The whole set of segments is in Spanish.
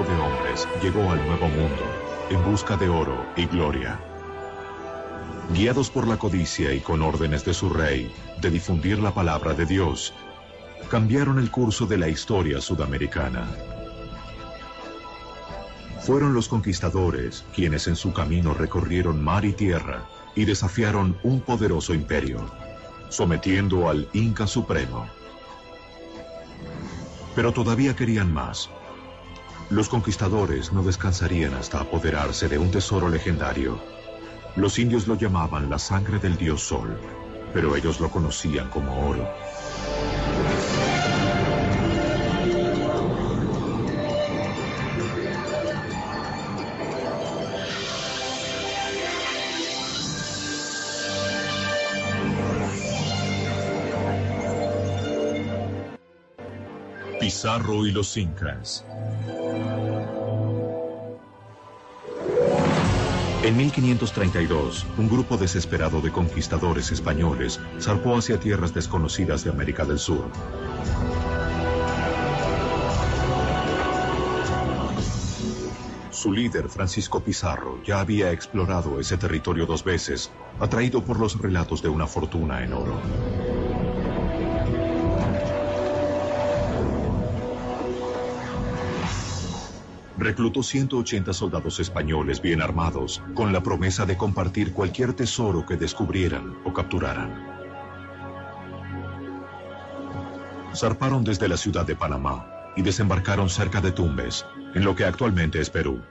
de hombres llegó al Nuevo Mundo en busca de oro y gloria. Guiados por la codicia y con órdenes de su rey de difundir la palabra de Dios, cambiaron el curso de la historia sudamericana. Fueron los conquistadores quienes en su camino recorrieron mar y tierra y desafiaron un poderoso imperio, sometiendo al Inca Supremo. Pero todavía querían más. Los conquistadores no descansarían hasta apoderarse de un tesoro legendario. Los indios lo llamaban la sangre del dios Sol, pero ellos lo conocían como oro. Pizarro y los Incas. En 1532, un grupo desesperado de conquistadores españoles zarpó hacia tierras desconocidas de América del Sur. Su líder, Francisco Pizarro, ya había explorado ese territorio dos veces, atraído por los relatos de una fortuna en oro. Reclutó 180 soldados españoles bien armados, con la promesa de compartir cualquier tesoro que descubrieran o capturaran. Zarparon desde la ciudad de Panamá y desembarcaron cerca de Tumbes, en lo que actualmente es Perú.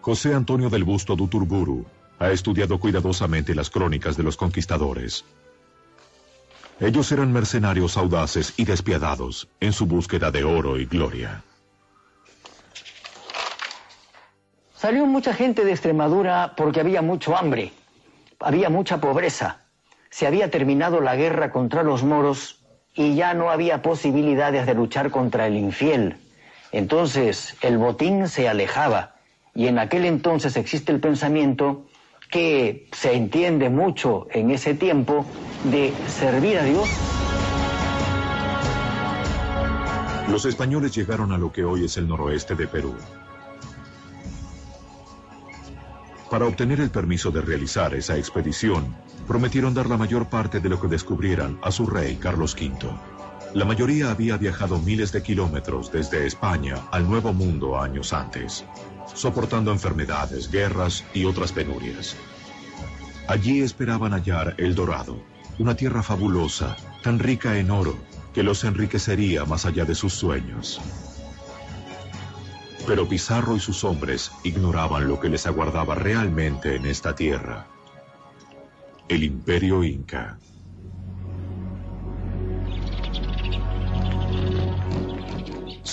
José Antonio del Busto Duturburu ha estudiado cuidadosamente las crónicas de los conquistadores. Ellos eran mercenarios audaces y despiadados en su búsqueda de oro y gloria. Salió mucha gente de Extremadura porque había mucho hambre, había mucha pobreza, se había terminado la guerra contra los moros y ya no había posibilidades de luchar contra el infiel. Entonces el botín se alejaba y en aquel entonces existe el pensamiento que se entiende mucho en ese tiempo de servir a Dios. Los españoles llegaron a lo que hoy es el noroeste de Perú. Para obtener el permiso de realizar esa expedición, prometieron dar la mayor parte de lo que descubrieran a su rey Carlos V. La mayoría había viajado miles de kilómetros desde España al Nuevo Mundo años antes, soportando enfermedades, guerras y otras penurias. Allí esperaban hallar El Dorado, una tierra fabulosa, tan rica en oro, que los enriquecería más allá de sus sueños. Pero Pizarro y sus hombres ignoraban lo que les aguardaba realmente en esta tierra. El imperio inca.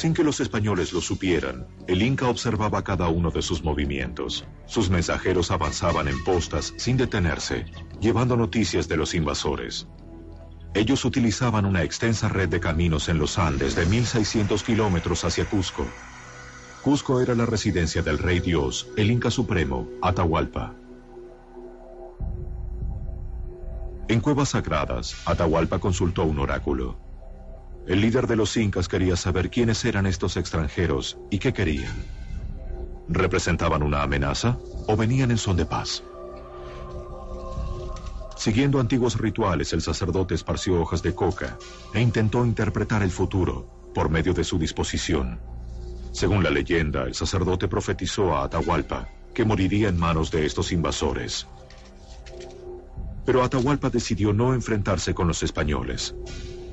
Sin que los españoles lo supieran, el Inca observaba cada uno de sus movimientos. Sus mensajeros avanzaban en postas sin detenerse, llevando noticias de los invasores. Ellos utilizaban una extensa red de caminos en los Andes de 1.600 kilómetros hacia Cusco, Cusco era la residencia del rey Dios, el Inca Supremo, Atahualpa. En cuevas sagradas, Atahualpa consultó un oráculo. El líder de los incas quería saber quiénes eran estos extranjeros y qué querían. ¿Representaban una amenaza o venían en son de paz? Siguiendo antiguos rituales, el sacerdote esparció hojas de coca e intentó interpretar el futuro por medio de su disposición. Según la leyenda, el sacerdote profetizó a Atahualpa que moriría en manos de estos invasores. Pero Atahualpa decidió no enfrentarse con los españoles.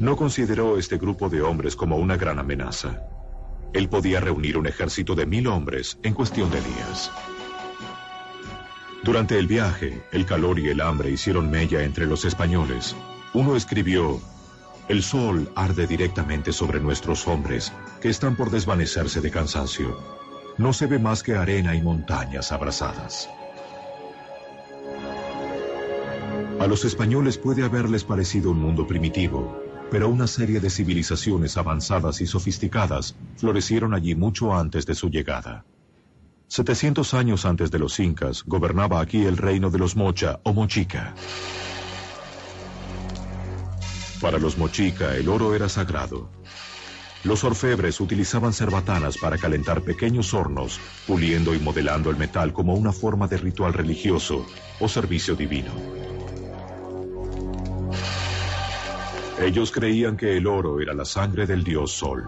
No consideró este grupo de hombres como una gran amenaza. Él podía reunir un ejército de mil hombres en cuestión de días. Durante el viaje, el calor y el hambre hicieron mella entre los españoles. Uno escribió, el sol arde directamente sobre nuestros hombres, que están por desvanecerse de cansancio. No se ve más que arena y montañas abrasadas. A los españoles puede haberles parecido un mundo primitivo, pero una serie de civilizaciones avanzadas y sofisticadas florecieron allí mucho antes de su llegada. 700 años antes de los incas gobernaba aquí el reino de los Mocha o Mochica. Para los mochica el oro era sagrado. Los orfebres utilizaban cerbatanas para calentar pequeños hornos, puliendo y modelando el metal como una forma de ritual religioso o servicio divino. Ellos creían que el oro era la sangre del dios Sol.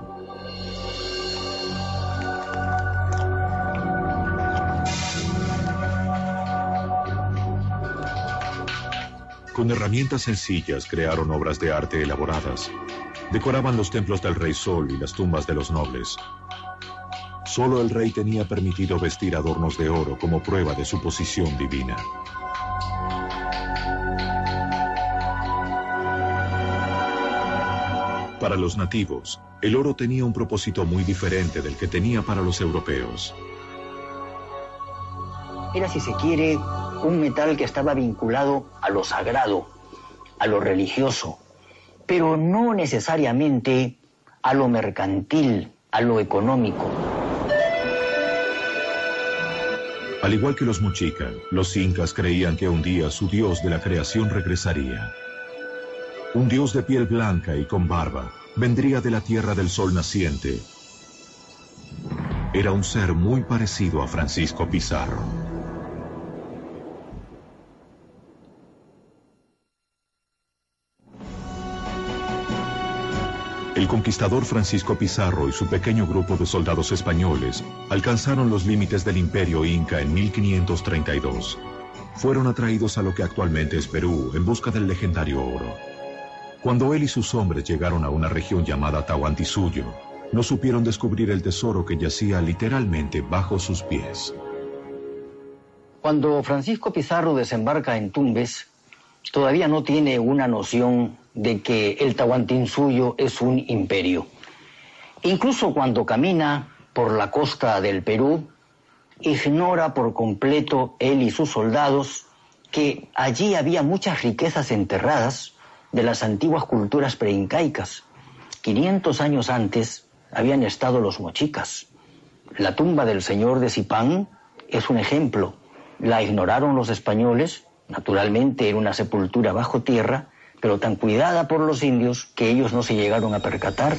Con herramientas sencillas crearon obras de arte elaboradas. Decoraban los templos del rey Sol y las tumbas de los nobles. Solo el rey tenía permitido vestir adornos de oro como prueba de su posición divina. Para los nativos, el oro tenía un propósito muy diferente del que tenía para los europeos. Era, si se quiere, un metal que estaba vinculado a lo sagrado, a lo religioso, pero no necesariamente a lo mercantil, a lo económico. Al igual que los mochica, los incas creían que un día su dios de la creación regresaría. Un dios de piel blanca y con barba vendría de la tierra del sol naciente. Era un ser muy parecido a Francisco Pizarro. El conquistador Francisco Pizarro y su pequeño grupo de soldados españoles alcanzaron los límites del imperio inca en 1532. Fueron atraídos a lo que actualmente es Perú en busca del legendario oro. Cuando él y sus hombres llegaron a una región llamada Tahuantinsuyo, no supieron descubrir el tesoro que yacía literalmente bajo sus pies. Cuando Francisco Pizarro desembarca en Tumbes, todavía no tiene una noción de que el Tahuantinsuyo es un imperio. Incluso cuando camina por la costa del Perú, ignora por completo él y sus soldados que allí había muchas riquezas enterradas de las antiguas culturas preincaicas. 500 años antes habían estado los mochicas. La tumba del señor de Zipán es un ejemplo. La ignoraron los españoles, naturalmente era una sepultura bajo tierra, pero tan cuidada por los indios que ellos no se llegaron a percatar.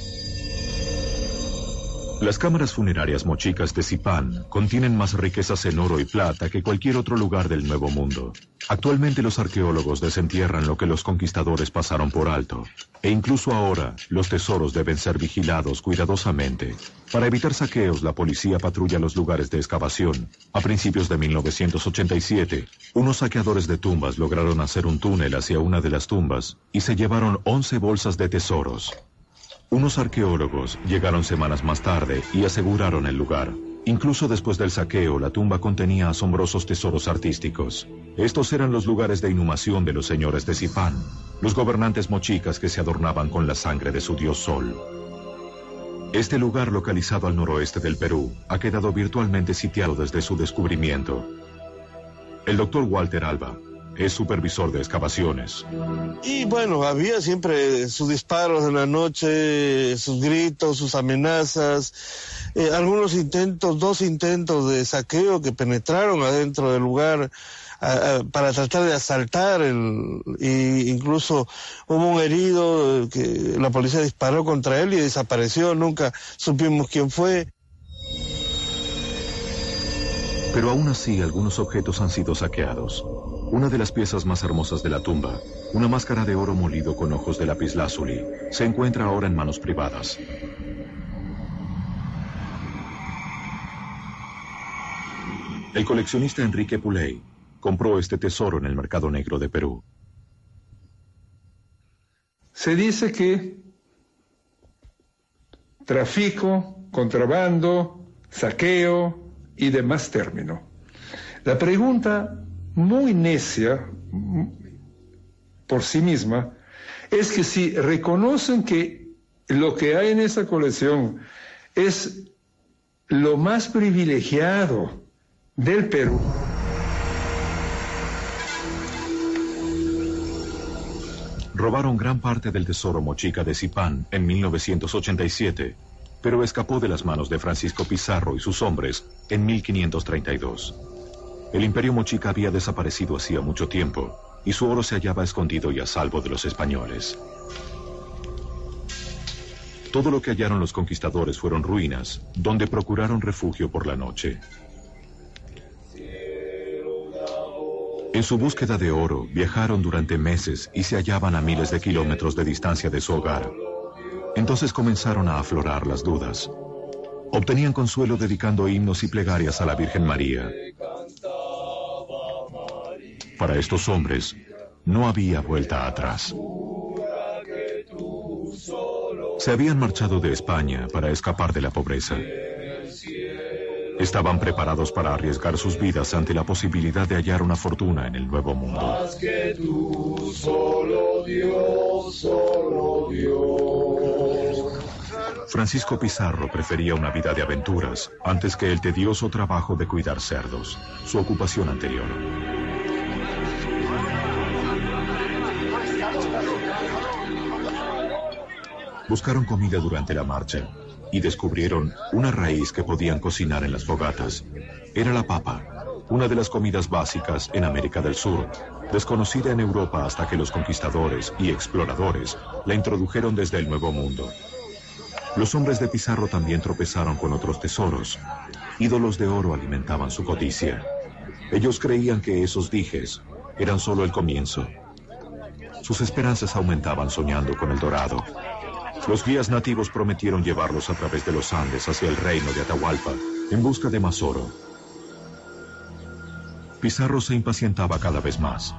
Las cámaras funerarias mochicas de Zipán contienen más riquezas en oro y plata que cualquier otro lugar del Nuevo Mundo. Actualmente los arqueólogos desentierran lo que los conquistadores pasaron por alto. E incluso ahora, los tesoros deben ser vigilados cuidadosamente. Para evitar saqueos, la policía patrulla los lugares de excavación. A principios de 1987, unos saqueadores de tumbas lograron hacer un túnel hacia una de las tumbas y se llevaron 11 bolsas de tesoros. Unos arqueólogos llegaron semanas más tarde y aseguraron el lugar. Incluso después del saqueo, la tumba contenía asombrosos tesoros artísticos. Estos eran los lugares de inhumación de los señores de Zipán, los gobernantes mochicas que se adornaban con la sangre de su dios Sol. Este lugar, localizado al noroeste del Perú, ha quedado virtualmente sitiado desde su descubrimiento. El doctor Walter Alba, es supervisor de excavaciones. Y bueno, había siempre sus disparos en la noche, sus gritos, sus amenazas, eh, algunos intentos, dos intentos de saqueo que penetraron adentro del lugar para tratar de asaltar, el, y incluso hubo un herido que la policía disparó contra él y desapareció, nunca supimos quién fue. Pero aún así algunos objetos han sido saqueados. Una de las piezas más hermosas de la tumba, una máscara de oro molido con ojos de lapislázuli, se encuentra ahora en manos privadas. El coleccionista Enrique Puley compró este tesoro en el mercado negro de Perú. Se dice que tráfico, contrabando, saqueo, y demás términos. La pregunta muy necia por sí misma es que si reconocen que lo que hay en esa colección es lo más privilegiado del Perú, Robaron gran parte del tesoro mochica de Zipán en 1987 pero escapó de las manos de Francisco Pizarro y sus hombres en 1532. El imperio mochica había desaparecido hacía mucho tiempo y su oro se hallaba escondido y a salvo de los españoles. Todo lo que hallaron los conquistadores fueron ruinas, donde procuraron refugio por la noche. En su búsqueda de oro, viajaron durante meses y se hallaban a miles de kilómetros de distancia de su hogar. Entonces comenzaron a aflorar las dudas. Obtenían consuelo dedicando himnos y plegarias a la Virgen María. Para estos hombres, no había vuelta atrás. Se habían marchado de España para escapar de la pobreza. Estaban preparados para arriesgar sus vidas ante la posibilidad de hallar una fortuna en el nuevo mundo. Francisco Pizarro prefería una vida de aventuras antes que el tedioso trabajo de cuidar cerdos, su ocupación anterior. Buscaron comida durante la marcha y descubrieron una raíz que podían cocinar en las fogatas. Era la papa, una de las comidas básicas en América del Sur, desconocida en Europa hasta que los conquistadores y exploradores la introdujeron desde el Nuevo Mundo. Los hombres de Pizarro también tropezaron con otros tesoros. Ídolos de oro alimentaban su codicia. Ellos creían que esos dijes eran solo el comienzo. Sus esperanzas aumentaban soñando con el dorado, los guías nativos prometieron llevarlos a través de los Andes hacia el reino de Atahualpa en busca de más oro. Pizarro se impacientaba cada vez más.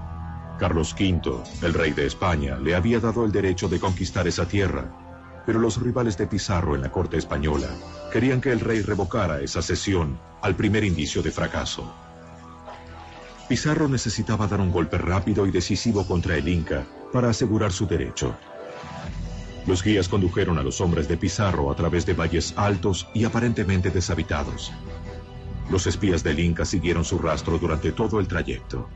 Carlos V, el rey de España, le había dado el derecho de conquistar esa tierra, pero los rivales de Pizarro en la corte española querían que el rey revocara esa cesión al primer indicio de fracaso. Pizarro necesitaba dar un golpe rápido y decisivo contra el Inca para asegurar su derecho. Los guías condujeron a los hombres de Pizarro a través de valles altos y aparentemente deshabitados. Los espías del Inca siguieron su rastro durante todo el trayecto.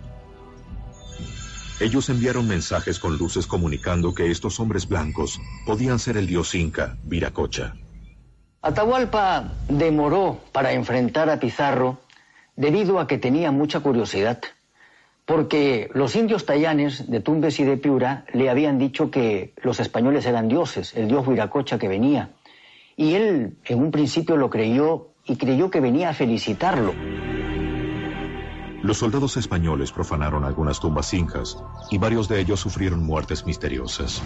Ellos enviaron mensajes con luces comunicando que estos hombres blancos podían ser el dios Inca, Viracocha. Atahualpa demoró para enfrentar a Pizarro debido a que tenía mucha curiosidad porque los indios tayanes de Tumbes y de Piura le habían dicho que los españoles eran dioses, el dios Huiracocha que venía. Y él en un principio lo creyó y creyó que venía a felicitarlo. Los soldados españoles profanaron algunas tumbas incas y varios de ellos sufrieron muertes misteriosas.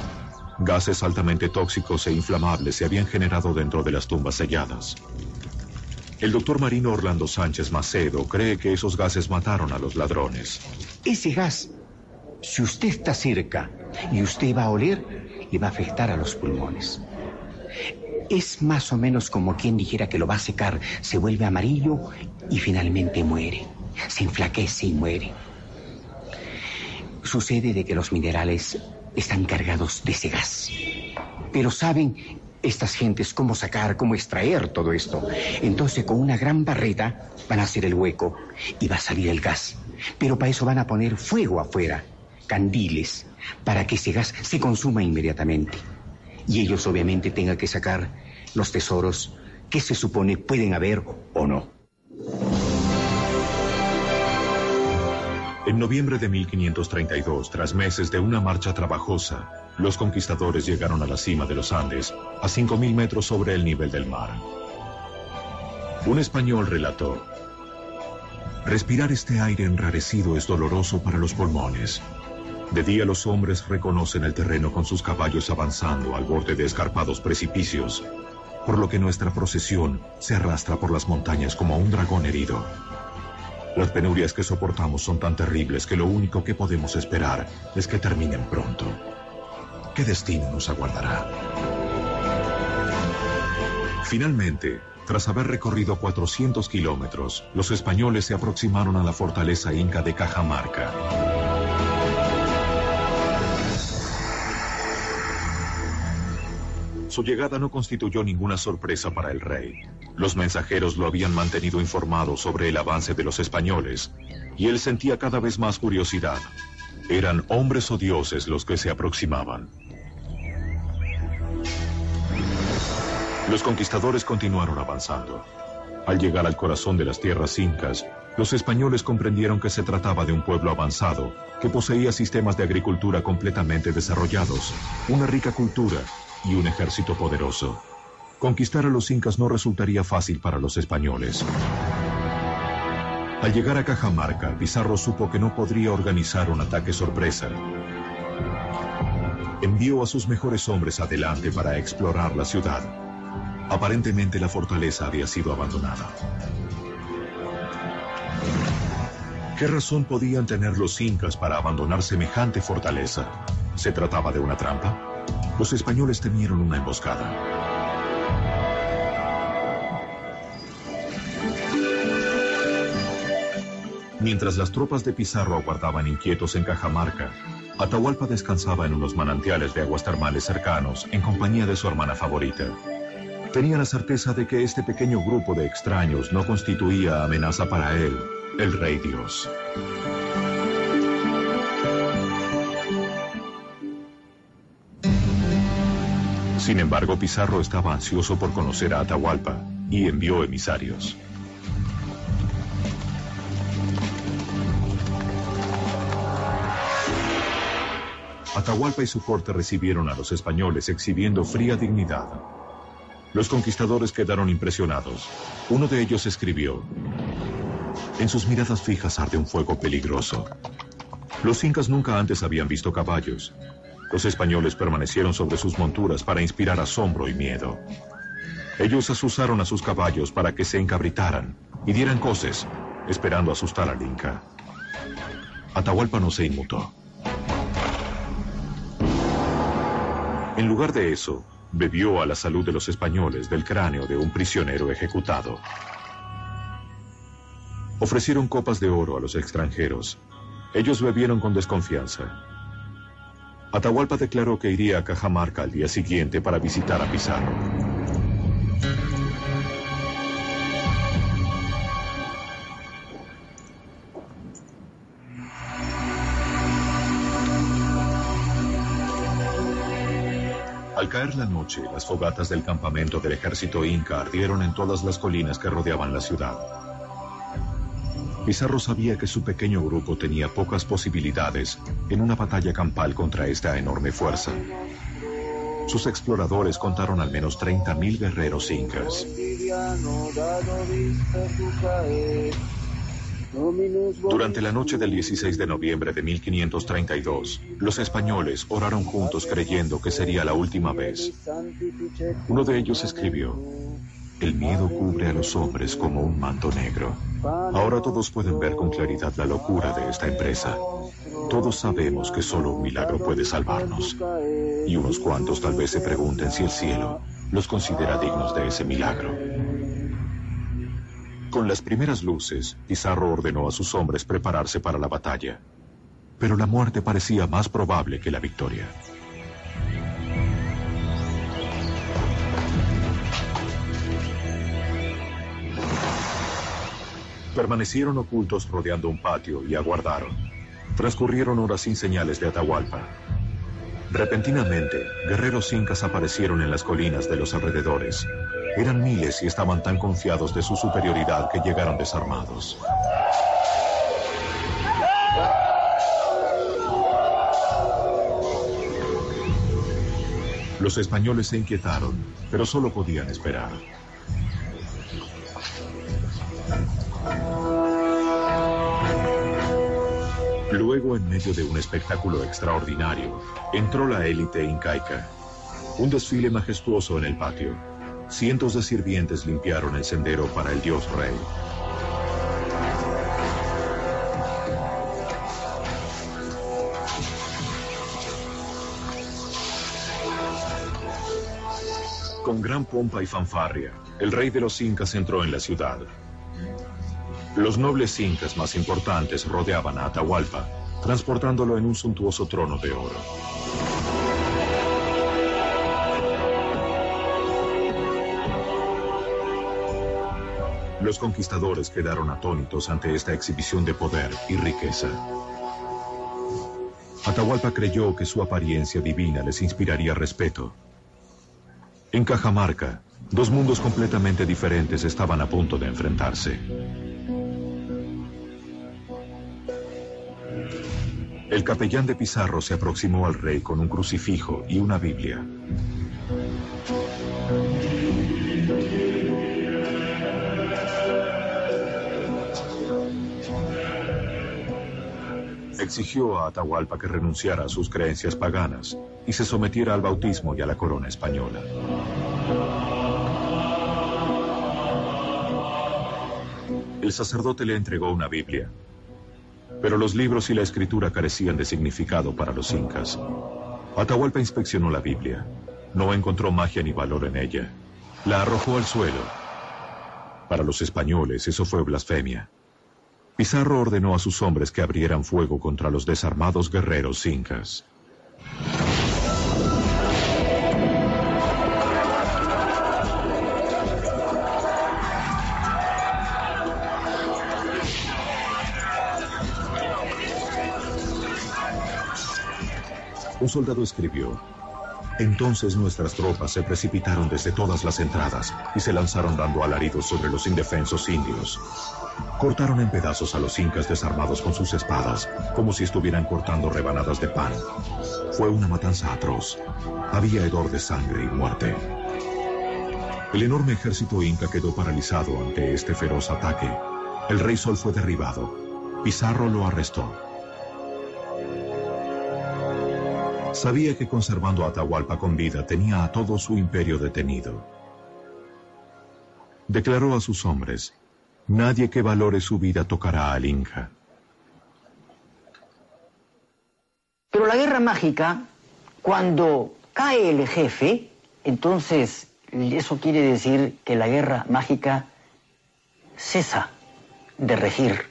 Gases altamente tóxicos e inflamables se habían generado dentro de las tumbas selladas. El doctor marino Orlando Sánchez Macedo cree que esos gases mataron a los ladrones. Ese gas, si usted está cerca y usted va a oler, le va a afectar a los pulmones. Es más o menos como quien dijera que lo va a secar, se vuelve amarillo y finalmente muere. Se enflaquece y muere. Sucede de que los minerales están cargados de ese gas. Pero saben estas gentes cómo sacar, cómo extraer todo esto. Entonces con una gran barreta van a hacer el hueco y va a salir el gas. Pero para eso van a poner fuego afuera, candiles, para que ese gas se consuma inmediatamente. Y ellos obviamente tengan que sacar los tesoros que se supone pueden haber o no. En noviembre de 1532, tras meses de una marcha trabajosa, los conquistadores llegaron a la cima de los Andes, a 5.000 metros sobre el nivel del mar. Un español relató, Respirar este aire enrarecido es doloroso para los pulmones. De día los hombres reconocen el terreno con sus caballos avanzando al borde de escarpados precipicios, por lo que nuestra procesión se arrastra por las montañas como un dragón herido. Las penurias que soportamos son tan terribles que lo único que podemos esperar es que terminen pronto. ¿Qué destino nos aguardará? Finalmente, tras haber recorrido 400 kilómetros, los españoles se aproximaron a la fortaleza inca de Cajamarca. Su llegada no constituyó ninguna sorpresa para el rey. Los mensajeros lo habían mantenido informado sobre el avance de los españoles, y él sentía cada vez más curiosidad. Eran hombres o dioses los que se aproximaban. Los conquistadores continuaron avanzando. Al llegar al corazón de las tierras incas, los españoles comprendieron que se trataba de un pueblo avanzado, que poseía sistemas de agricultura completamente desarrollados, una rica cultura y un ejército poderoso. Conquistar a los incas no resultaría fácil para los españoles. Al llegar a Cajamarca, Pizarro supo que no podría organizar un ataque sorpresa. Envió a sus mejores hombres adelante para explorar la ciudad. Aparentemente la fortaleza había sido abandonada. ¿Qué razón podían tener los incas para abandonar semejante fortaleza? ¿Se trataba de una trampa? Los españoles temieron una emboscada. Mientras las tropas de Pizarro aguardaban inquietos en Cajamarca, Atahualpa descansaba en unos manantiales de aguas termales cercanos en compañía de su hermana favorita. Tenía la certeza de que este pequeño grupo de extraños no constituía amenaza para él, el Rey Dios. Sin embargo, Pizarro estaba ansioso por conocer a Atahualpa y envió emisarios. Atahualpa y su corte recibieron a los españoles exhibiendo fría dignidad. Los conquistadores quedaron impresionados. Uno de ellos escribió, En sus miradas fijas arde un fuego peligroso. Los incas nunca antes habían visto caballos. Los españoles permanecieron sobre sus monturas para inspirar asombro y miedo. Ellos asusaron a sus caballos para que se encabritaran y dieran coces, esperando asustar al inca. Atahualpa no se inmutó. En lugar de eso, bebió a la salud de los españoles del cráneo de un prisionero ejecutado. Ofrecieron copas de oro a los extranjeros. Ellos bebieron con desconfianza. Atahualpa declaró que iría a Cajamarca al día siguiente para visitar a Pizarro. Al caer la noche, las fogatas del campamento del ejército inca ardieron en todas las colinas que rodeaban la ciudad. Pizarro sabía que su pequeño grupo tenía pocas posibilidades en una batalla campal contra esta enorme fuerza. Sus exploradores contaron al menos 30.000 guerreros incas. Durante la noche del 16 de noviembre de 1532, los españoles oraron juntos creyendo que sería la última vez. Uno de ellos escribió, el miedo cubre a los hombres como un manto negro. Ahora todos pueden ver con claridad la locura de esta empresa. Todos sabemos que solo un milagro puede salvarnos. Y unos cuantos tal vez se pregunten si el cielo los considera dignos de ese milagro. Con las primeras luces, Pizarro ordenó a sus hombres prepararse para la batalla. Pero la muerte parecía más probable que la victoria. Permanecieron ocultos rodeando un patio y aguardaron. Transcurrieron horas sin señales de Atahualpa. Repentinamente, guerreros incas aparecieron en las colinas de los alrededores. Eran miles y estaban tan confiados de su superioridad que llegaron desarmados. Los españoles se inquietaron, pero solo podían esperar. Luego, en medio de un espectáculo extraordinario, entró la élite incaica. Un desfile majestuoso en el patio. Cientos de sirvientes limpiaron el sendero para el dios rey. Con gran pompa y fanfarria, el rey de los incas entró en la ciudad. Los nobles incas más importantes rodeaban a Atahualpa, transportándolo en un suntuoso trono de oro. Los conquistadores quedaron atónitos ante esta exhibición de poder y riqueza. Atahualpa creyó que su apariencia divina les inspiraría respeto. En Cajamarca, dos mundos completamente diferentes estaban a punto de enfrentarse. El capellán de Pizarro se aproximó al rey con un crucifijo y una Biblia. Exigió a Atahualpa que renunciara a sus creencias paganas y se sometiera al bautismo y a la corona española. El sacerdote le entregó una Biblia, pero los libros y la escritura carecían de significado para los incas. Atahualpa inspeccionó la Biblia. No encontró magia ni valor en ella. La arrojó al suelo. Para los españoles eso fue blasfemia. Pizarro ordenó a sus hombres que abrieran fuego contra los desarmados guerreros incas. Un soldado escribió, entonces nuestras tropas se precipitaron desde todas las entradas y se lanzaron dando alaridos sobre los indefensos indios. Cortaron en pedazos a los incas desarmados con sus espadas, como si estuvieran cortando rebanadas de pan. Fue una matanza atroz. Había hedor de sangre y muerte. El enorme ejército inca quedó paralizado ante este feroz ataque. El rey Sol fue derribado. Pizarro lo arrestó. Sabía que conservando a Atahualpa con vida tenía a todo su imperio detenido. Declaró a sus hombres, nadie que valore su vida tocará al Inca. Pero la guerra mágica, cuando cae el jefe, entonces eso quiere decir que la guerra mágica cesa de regir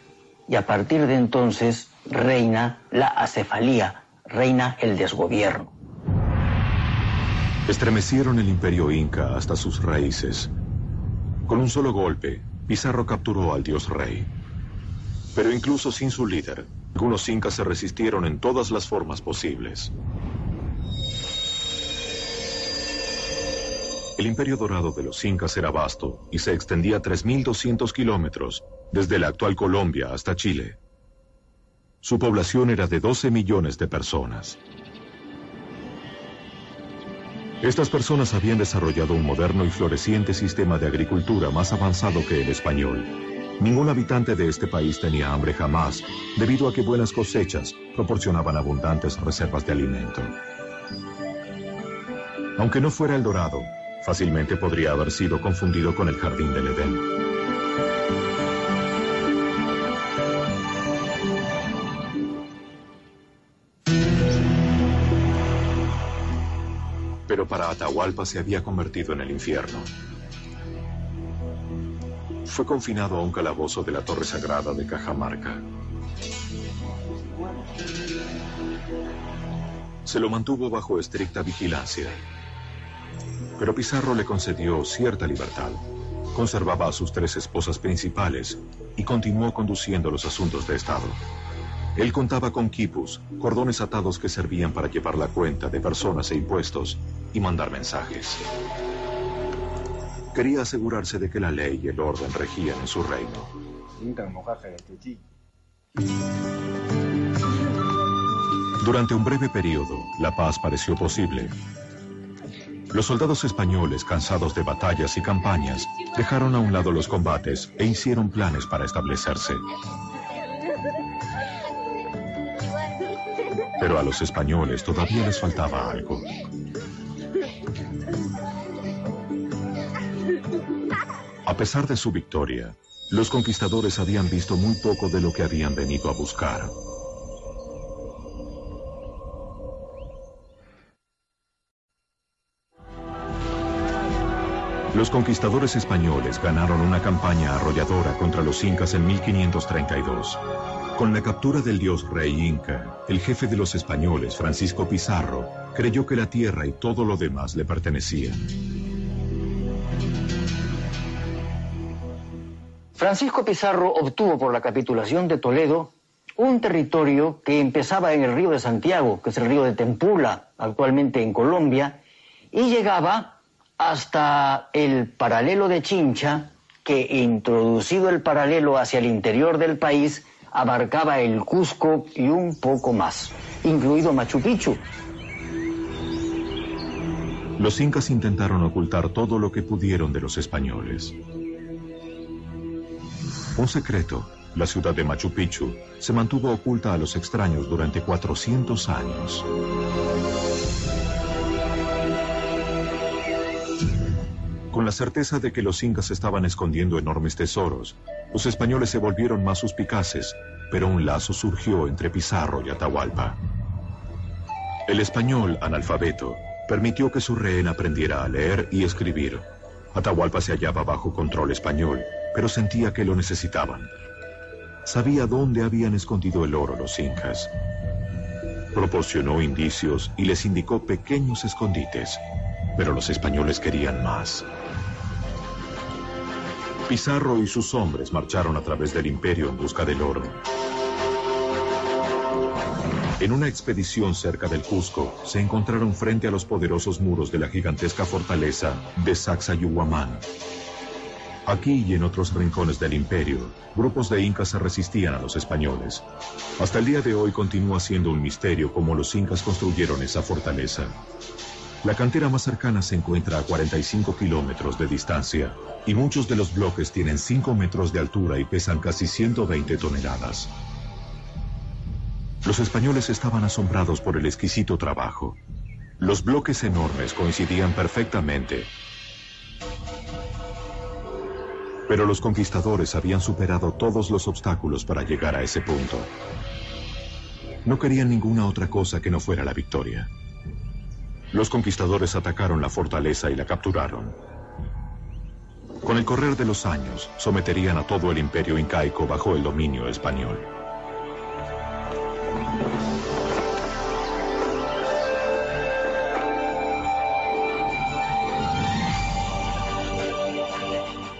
y a partir de entonces reina la acefalía, reina el desgobierno. Estremecieron el imperio inca hasta sus raíces. Con un solo golpe, Pizarro capturó al dios rey. Pero incluso sin su líder, algunos incas se resistieron en todas las formas posibles. El imperio dorado de los incas era vasto y se extendía 3.200 kilómetros desde la actual Colombia hasta Chile. Su población era de 12 millones de personas. Estas personas habían desarrollado un moderno y floreciente sistema de agricultura más avanzado que el español. Ningún habitante de este país tenía hambre jamás, debido a que buenas cosechas proporcionaban abundantes reservas de alimento. Aunque no fuera el dorado, fácilmente podría haber sido confundido con el jardín del Edén. Para Atahualpa se había convertido en el infierno. Fue confinado a un calabozo de la Torre Sagrada de Cajamarca. Se lo mantuvo bajo estricta vigilancia. Pero Pizarro le concedió cierta libertad. Conservaba a sus tres esposas principales y continuó conduciendo los asuntos de Estado. Él contaba con quipus, cordones atados que servían para llevar la cuenta de personas e impuestos y mandar mensajes. Quería asegurarse de que la ley y el orden regían en su reino. Durante un breve periodo, la paz pareció posible. Los soldados españoles, cansados de batallas y campañas, dejaron a un lado los combates e hicieron planes para establecerse. Pero a los españoles todavía les faltaba algo. A pesar de su victoria, los conquistadores habían visto muy poco de lo que habían venido a buscar. Los conquistadores españoles ganaron una campaña arrolladora contra los incas en 1532. Con la captura del dios rey inca, el jefe de los españoles, Francisco Pizarro, creyó que la tierra y todo lo demás le pertenecían. Francisco Pizarro obtuvo por la capitulación de Toledo un territorio que empezaba en el río de Santiago, que es el río de Tempula, actualmente en Colombia, y llegaba hasta el paralelo de Chincha, que introducido el paralelo hacia el interior del país, abarcaba el Cusco y un poco más, incluido Machu Picchu. Los incas intentaron ocultar todo lo que pudieron de los españoles. Un secreto, la ciudad de Machu Picchu, se mantuvo oculta a los extraños durante 400 años. Con la certeza de que los incas estaban escondiendo enormes tesoros, los españoles se volvieron más suspicaces, pero un lazo surgió entre Pizarro y Atahualpa. El español, analfabeto, permitió que su rehén aprendiera a leer y escribir. Atahualpa se hallaba bajo control español, pero sentía que lo necesitaban. Sabía dónde habían escondido el oro los incas. Proporcionó indicios y les indicó pequeños escondites, pero los españoles querían más. Pizarro y sus hombres marcharon a través del imperio en busca del oro. En una expedición cerca del Cusco, se encontraron frente a los poderosos muros de la gigantesca fortaleza de Sacsayhuamán. Aquí y en otros rincones del imperio, grupos de incas se resistían a los españoles. Hasta el día de hoy continúa siendo un misterio cómo los incas construyeron esa fortaleza. La cantera más cercana se encuentra a 45 kilómetros de distancia y muchos de los bloques tienen 5 metros de altura y pesan casi 120 toneladas. Los españoles estaban asombrados por el exquisito trabajo. Los bloques enormes coincidían perfectamente. Pero los conquistadores habían superado todos los obstáculos para llegar a ese punto. No querían ninguna otra cosa que no fuera la victoria. Los conquistadores atacaron la fortaleza y la capturaron. Con el correr de los años, someterían a todo el imperio incaico bajo el dominio español.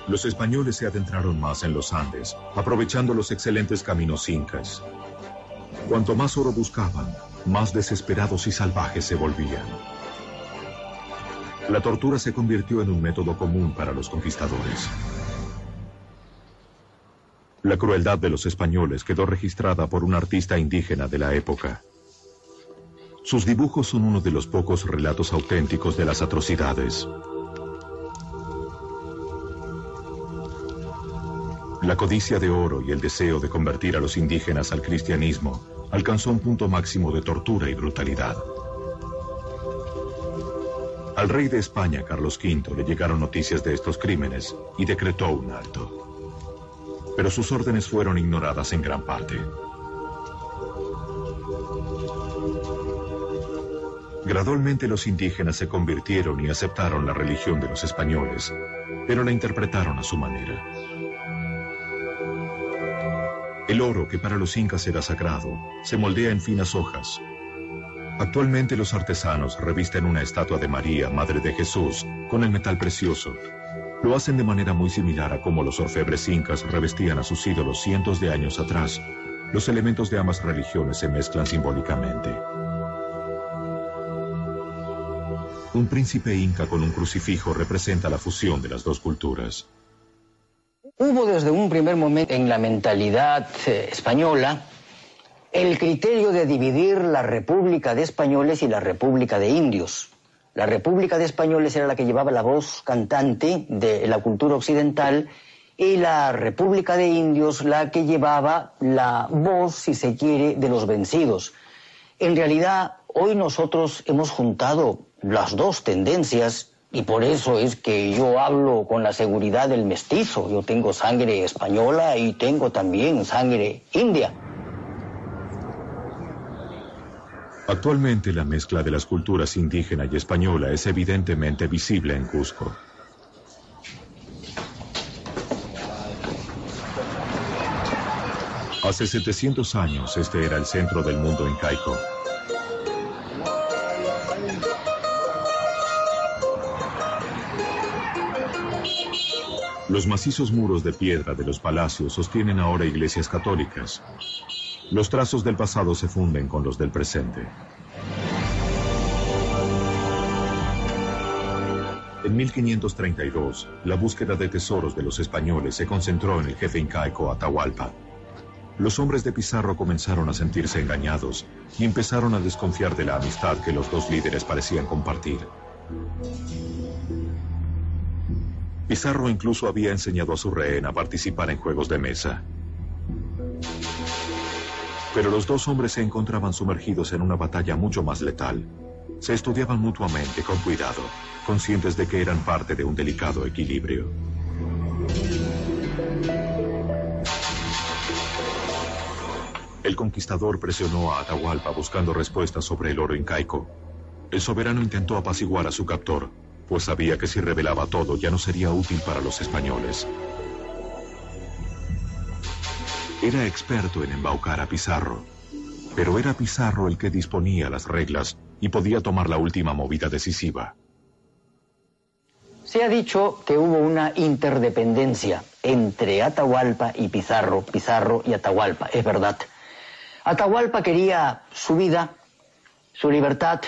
Los españoles se adentraron más en los Andes, aprovechando los excelentes caminos incas. Cuanto más oro buscaban, más desesperados y salvajes se volvían. La tortura se convirtió en un método común para los conquistadores. La crueldad de los españoles quedó registrada por un artista indígena de la época. Sus dibujos son uno de los pocos relatos auténticos de las atrocidades. La codicia de oro y el deseo de convertir a los indígenas al cristianismo alcanzó un punto máximo de tortura y brutalidad. Al rey de España, Carlos V, le llegaron noticias de estos crímenes y decretó un alto. Pero sus órdenes fueron ignoradas en gran parte. Gradualmente los indígenas se convirtieron y aceptaron la religión de los españoles, pero la interpretaron a su manera. El oro, que para los incas era sagrado, se moldea en finas hojas. Actualmente los artesanos revisten una estatua de María, Madre de Jesús, con el metal precioso. Lo hacen de manera muy similar a como los orfebres incas revestían a sus ídolos cientos de años atrás. Los elementos de ambas religiones se mezclan simbólicamente. Un príncipe inca con un crucifijo representa la fusión de las dos culturas. Hubo desde un primer momento en la mentalidad eh, española el criterio de dividir la República de Españoles y la República de Indios. La República de Españoles era la que llevaba la voz cantante de la cultura occidental y la República de Indios la que llevaba la voz, si se quiere, de los vencidos. En realidad, hoy nosotros hemos juntado las dos tendencias y por eso es que yo hablo con la seguridad del mestizo. Yo tengo sangre española y tengo también sangre india. Actualmente la mezcla de las culturas indígena y española es evidentemente visible en Cusco. Hace 700 años este era el centro del mundo incaico. Los macizos muros de piedra de los palacios sostienen ahora iglesias católicas. Los trazos del pasado se funden con los del presente. En 1532, la búsqueda de tesoros de los españoles se concentró en el jefe incaico Atahualpa. Los hombres de Pizarro comenzaron a sentirse engañados y empezaron a desconfiar de la amistad que los dos líderes parecían compartir. Pizarro incluso había enseñado a su rehén a participar en juegos de mesa. Pero los dos hombres se encontraban sumergidos en una batalla mucho más letal. Se estudiaban mutuamente con cuidado, conscientes de que eran parte de un delicado equilibrio. El conquistador presionó a Atahualpa buscando respuestas sobre el oro incaico. El soberano intentó apaciguar a su captor, pues sabía que si revelaba todo ya no sería útil para los españoles. Era experto en embaucar a Pizarro, pero era Pizarro el que disponía las reglas y podía tomar la última movida decisiva. Se ha dicho que hubo una interdependencia entre Atahualpa y Pizarro, Pizarro y Atahualpa, es verdad. Atahualpa quería su vida, su libertad,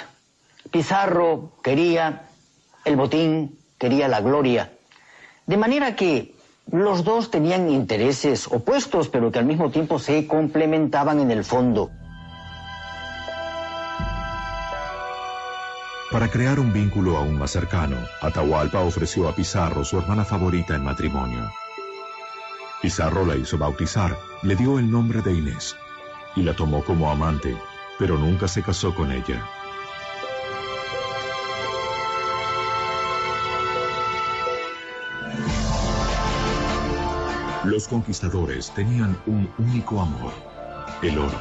Pizarro quería el botín, quería la gloria. De manera que los dos tenían intereses opuestos, pero que al mismo tiempo se complementaban en el fondo. Para crear un vínculo aún más cercano, Atahualpa ofreció a Pizarro su hermana favorita en matrimonio. Pizarro la hizo bautizar, le dio el nombre de Inés y la tomó como amante, pero nunca se casó con ella. Los conquistadores tenían un único amor, el oro.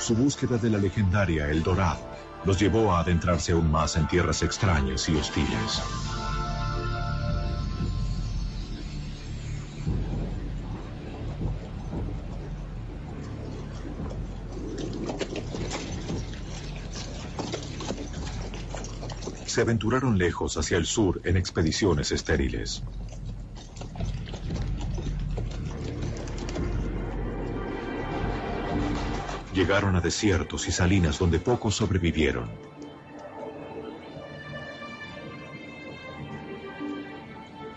Su búsqueda de la legendaria El Dorado los llevó a adentrarse aún más en tierras extrañas y hostiles. Se aventuraron lejos hacia el sur en expediciones estériles. Llegaron a desiertos y salinas donde pocos sobrevivieron.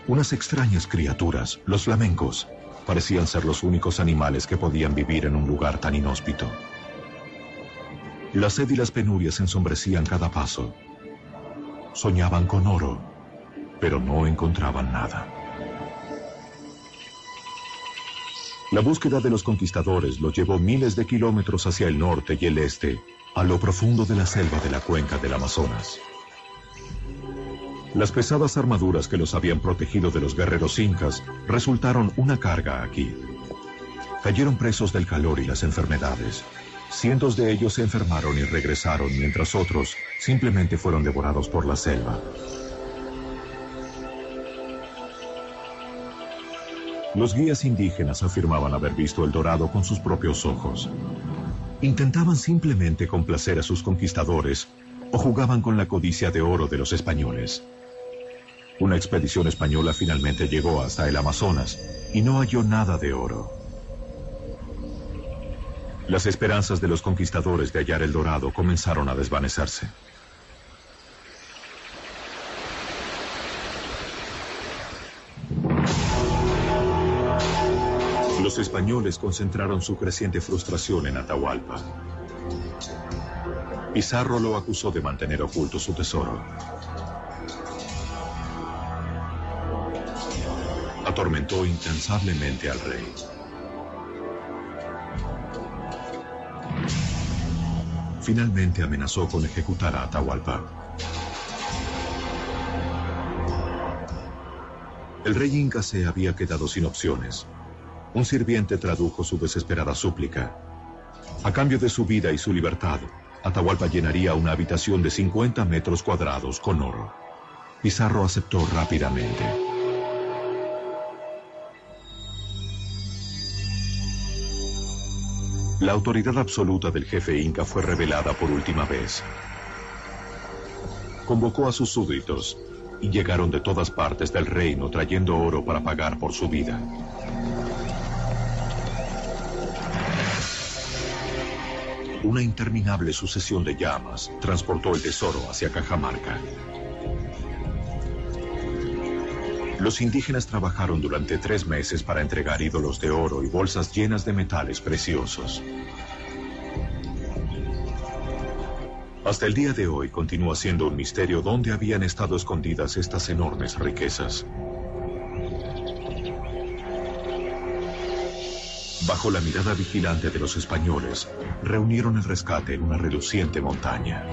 Unas extrañas criaturas, los flamencos, parecían ser los únicos animales que podían vivir en un lugar tan inhóspito. La sed y las penurias ensombrecían cada paso. Soñaban con oro, pero no encontraban nada. La búsqueda de los conquistadores los llevó miles de kilómetros hacia el norte y el este, a lo profundo de la selva de la cuenca del Amazonas. Las pesadas armaduras que los habían protegido de los guerreros incas resultaron una carga aquí. Cayeron presos del calor y las enfermedades, Cientos de ellos se enfermaron y regresaron, mientras otros simplemente fueron devorados por la selva. Los guías indígenas afirmaban haber visto el dorado con sus propios ojos. Intentaban simplemente complacer a sus conquistadores o jugaban con la codicia de oro de los españoles. Una expedición española finalmente llegó hasta el Amazonas y no halló nada de oro. Las esperanzas de los conquistadores de hallar el dorado comenzaron a desvanecerse. Los españoles concentraron su creciente frustración en Atahualpa. Pizarro lo acusó de mantener oculto su tesoro. Atormentó incansablemente al rey. Finalmente amenazó con ejecutar a Atahualpa. El rey Inca se había quedado sin opciones. Un sirviente tradujo su desesperada súplica. A cambio de su vida y su libertad, Atahualpa llenaría una habitación de 50 metros cuadrados con oro. Pizarro aceptó rápidamente. La autoridad absoluta del jefe inca fue revelada por última vez. Convocó a sus súbditos y llegaron de todas partes del reino trayendo oro para pagar por su vida. Una interminable sucesión de llamas transportó el tesoro hacia Cajamarca. Los indígenas trabajaron durante tres meses para entregar ídolos de oro y bolsas llenas de metales preciosos. Hasta el día de hoy continúa siendo un misterio dónde habían estado escondidas estas enormes riquezas. Bajo la mirada vigilante de los españoles, reunieron el rescate en una reluciente montaña.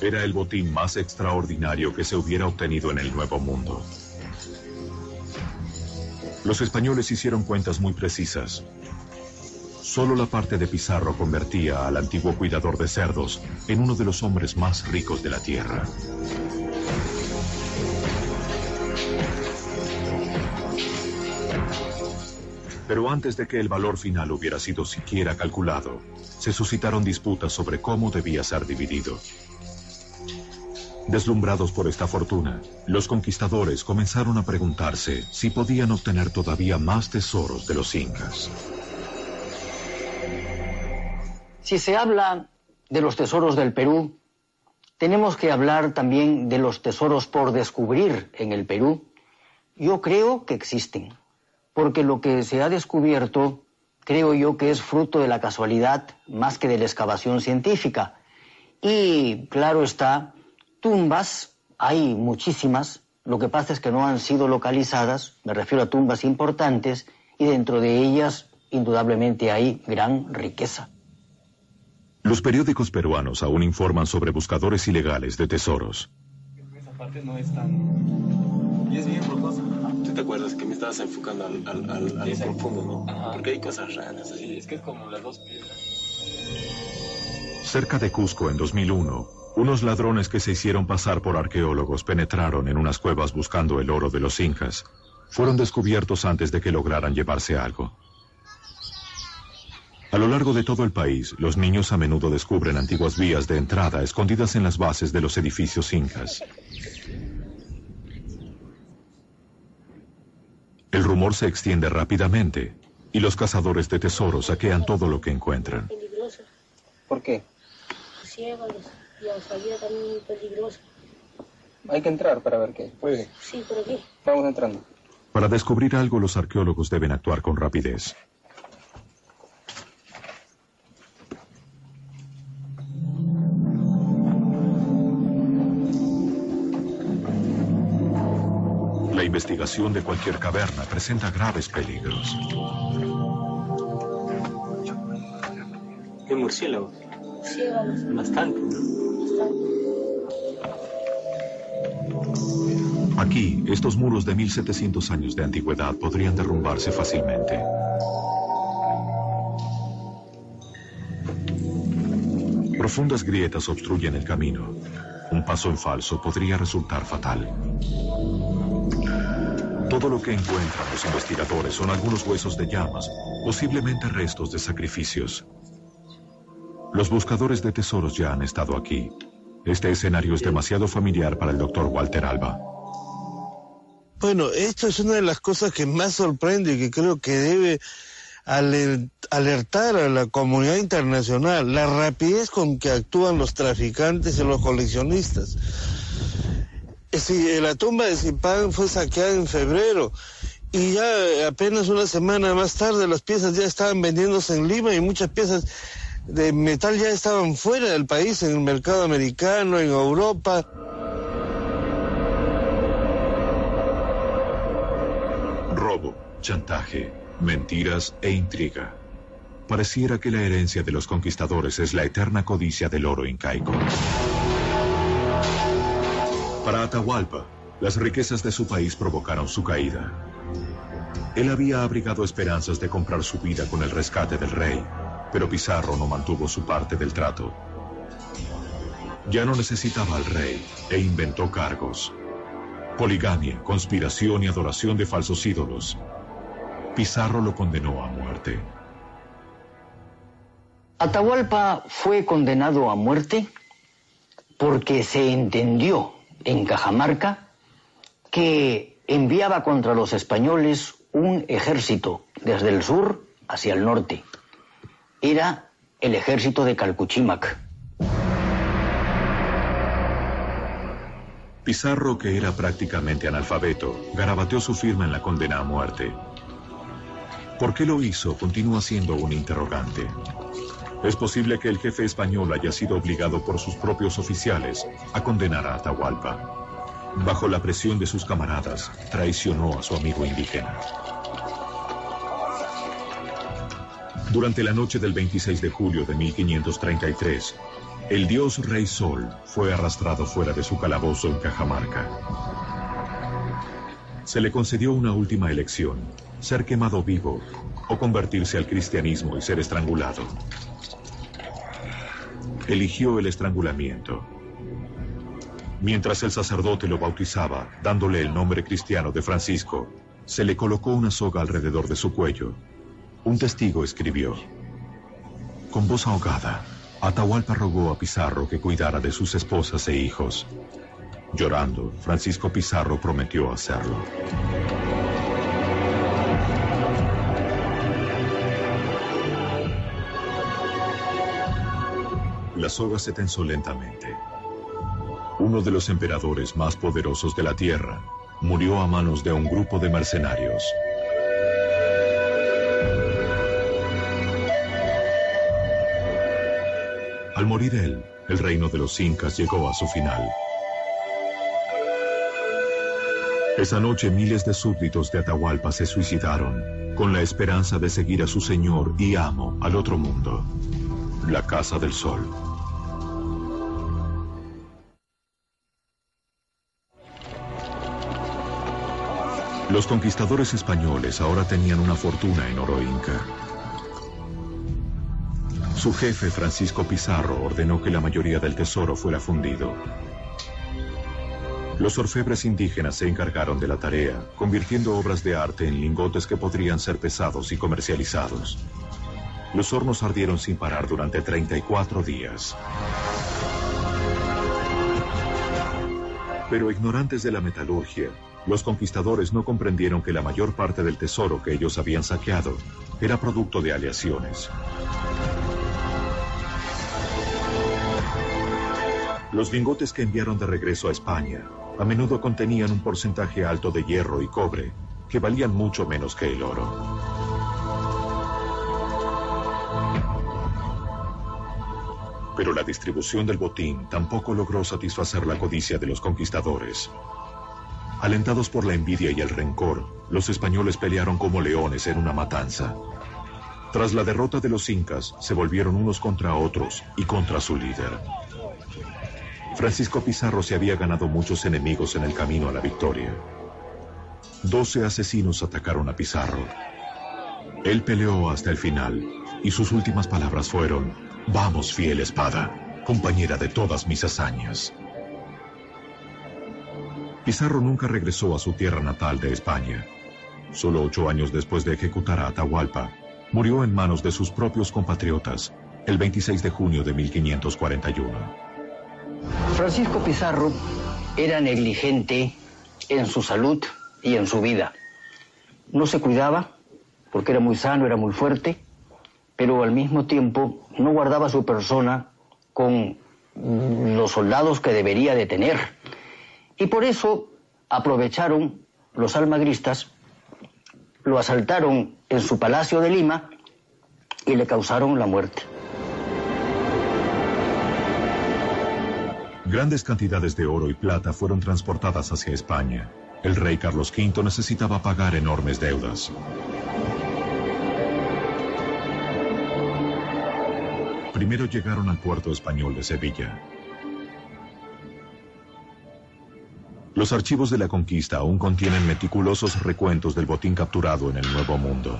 Era el botín más extraordinario que se hubiera obtenido en el Nuevo Mundo. Los españoles hicieron cuentas muy precisas. Solo la parte de Pizarro convertía al antiguo cuidador de cerdos en uno de los hombres más ricos de la tierra. Pero antes de que el valor final hubiera sido siquiera calculado, se suscitaron disputas sobre cómo debía ser dividido. Deslumbrados por esta fortuna, los conquistadores comenzaron a preguntarse si podían obtener todavía más tesoros de los incas. Si se habla de los tesoros del Perú, tenemos que hablar también de los tesoros por descubrir en el Perú. Yo creo que existen, porque lo que se ha descubierto creo yo que es fruto de la casualidad más que de la excavación científica. Y claro está Tumbas, hay muchísimas, lo que pasa es que no han sido localizadas, me refiero a tumbas importantes, y dentro de ellas indudablemente hay gran riqueza. Los periódicos peruanos aún informan sobre buscadores ilegales de tesoros. Esa parte no es tan... Y es bien rocosa. Tú te acuerdas que me estabas enfocando al, al, al, al profundo, ¿no? Porque hay cosas raras. Así. Sí, es que es como las dos piedras. Cerca de Cusco en 2001, unos ladrones que se hicieron pasar por arqueólogos penetraron en unas cuevas buscando el oro de los incas. Fueron descubiertos antes de que lograran llevarse algo. A lo largo de todo el país, los niños a menudo descubren antiguas vías de entrada escondidas en las bases de los edificios incas. El rumor se extiende rápidamente y los cazadores de tesoros saquean todo lo que encuentran. ¿Por qué? La también peligrosa. Hay que entrar para ver qué. Puede. Sí, por aquí. Vamos entrando. Para descubrir algo, los arqueólogos deben actuar con rapidez. La investigación de cualquier caverna presenta graves peligros. ¿Qué murciélago? Sí, vamos. Bastante, ¿no? Aquí, estos muros de 1700 años de antigüedad podrían derrumbarse fácilmente. Profundas grietas obstruyen el camino. Un paso en falso podría resultar fatal. Todo lo que encuentran los investigadores son algunos huesos de llamas, posiblemente restos de sacrificios. Los buscadores de tesoros ya han estado aquí. Este escenario es demasiado familiar para el doctor Walter Alba. Bueno, esto es una de las cosas que más sorprende y que creo que debe alertar a la comunidad internacional, la rapidez con que actúan los traficantes y los coleccionistas. la tumba de Zipán fue saqueada en febrero y ya apenas una semana más tarde las piezas ya estaban vendiéndose en Lima y muchas piezas de metal ya estaban fuera del país, en el mercado americano, en Europa. Robo, chantaje, mentiras e intriga. Pareciera que la herencia de los conquistadores es la eterna codicia del oro incaico. Para Atahualpa, las riquezas de su país provocaron su caída. Él había abrigado esperanzas de comprar su vida con el rescate del rey, pero Pizarro no mantuvo su parte del trato. Ya no necesitaba al rey e inventó cargos. Poligamia, conspiración y adoración de falsos ídolos. Pizarro lo condenó a muerte. Atahualpa fue condenado a muerte porque se entendió en Cajamarca que enviaba contra los españoles un ejército desde el sur hacia el norte. Era el ejército de Calcuchimac. Pizarro, que era prácticamente analfabeto, garabateó su firma en la condena a muerte. ¿Por qué lo hizo? Continúa siendo un interrogante. Es posible que el jefe español haya sido obligado por sus propios oficiales a condenar a Atahualpa. Bajo la presión de sus camaradas, traicionó a su amigo indígena. Durante la noche del 26 de julio de 1533, el dios Rey Sol fue arrastrado fuera de su calabozo en Cajamarca. Se le concedió una última elección, ser quemado vivo o convertirse al cristianismo y ser estrangulado. Eligió el estrangulamiento. Mientras el sacerdote lo bautizaba, dándole el nombre cristiano de Francisco, se le colocó una soga alrededor de su cuello. Un testigo escribió, con voz ahogada, Atahualpa rogó a Pizarro que cuidara de sus esposas e hijos. Llorando, Francisco Pizarro prometió hacerlo. La soga se tensó lentamente. Uno de los emperadores más poderosos de la tierra murió a manos de un grupo de mercenarios. Al morir él, el reino de los incas llegó a su final. Esa noche miles de súbditos de Atahualpa se suicidaron con la esperanza de seguir a su señor y amo al otro mundo, la Casa del Sol. Los conquistadores españoles ahora tenían una fortuna en oro inca. Su jefe, Francisco Pizarro, ordenó que la mayoría del tesoro fuera fundido. Los orfebres indígenas se encargaron de la tarea, convirtiendo obras de arte en lingotes que podrían ser pesados y comercializados. Los hornos ardieron sin parar durante 34 días. Pero ignorantes de la metalurgia, los conquistadores no comprendieron que la mayor parte del tesoro que ellos habían saqueado era producto de aleaciones. Los lingotes que enviaron de regreso a España a menudo contenían un porcentaje alto de hierro y cobre, que valían mucho menos que el oro. Pero la distribución del botín tampoco logró satisfacer la codicia de los conquistadores. Alentados por la envidia y el rencor, los españoles pelearon como leones en una matanza. Tras la derrota de los incas, se volvieron unos contra otros y contra su líder. Francisco Pizarro se había ganado muchos enemigos en el camino a la victoria. Doce asesinos atacaron a Pizarro. Él peleó hasta el final y sus últimas palabras fueron, Vamos, fiel espada, compañera de todas mis hazañas. Pizarro nunca regresó a su tierra natal de España. Solo ocho años después de ejecutar a Atahualpa, murió en manos de sus propios compatriotas el 26 de junio de 1541. Francisco Pizarro era negligente en su salud y en su vida. No se cuidaba porque era muy sano, era muy fuerte, pero al mismo tiempo no guardaba su persona con los soldados que debería de tener. Y por eso aprovecharon los almagristas, lo asaltaron en su palacio de Lima y le causaron la muerte. Grandes cantidades de oro y plata fueron transportadas hacia España. El rey Carlos V necesitaba pagar enormes deudas. Primero llegaron al puerto español de Sevilla. Los archivos de la conquista aún contienen meticulosos recuentos del botín capturado en el Nuevo Mundo.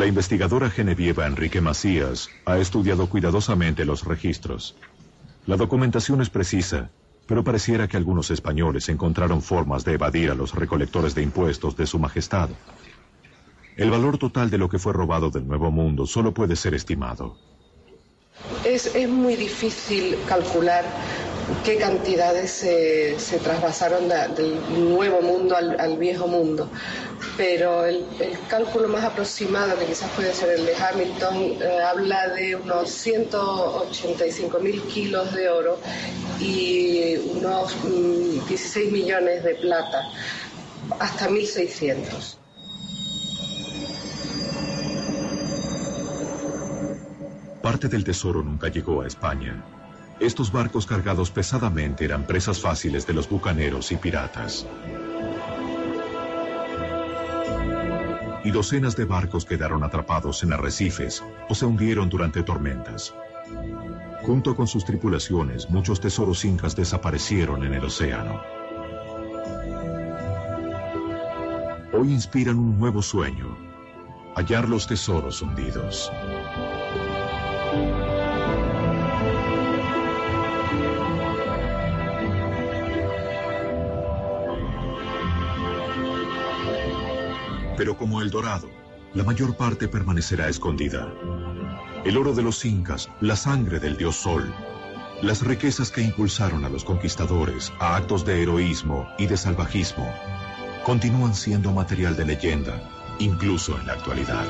La investigadora genevieva Enrique Macías ha estudiado cuidadosamente los registros. La documentación es precisa, pero pareciera que algunos españoles encontraron formas de evadir a los recolectores de impuestos de su majestad. El valor total de lo que fue robado del Nuevo Mundo solo puede ser estimado. Es, es muy difícil calcular qué cantidades se, se trasvasaron de- del nuevo mundo al, viejo mundo. Pero el, cálculo más aproximado, que quizás puede ser el de Hamilton, eh, habla de unos 185 mil kilos de oro y unos mm, 16 millones de plata, hasta 1600. Parte del tesoro nunca llegó a España. Estos barcos cargados pesadamente eran presas fáciles de los bucaneros y piratas. Y docenas de barcos quedaron atrapados en arrecifes o se hundieron durante tormentas. Junto con sus tripulaciones, muchos tesoros incas desaparecieron en el océano. Hoy inspiran un nuevo sueño, hallar los tesoros hundidos. Pero como el dorado, la mayor parte permanecerá escondida. El oro de los incas, la sangre del dios Sol, las riquezas que impulsaron a los conquistadores a actos de heroísmo y de salvajismo, continúan siendo material de leyenda, incluso en la actualidad.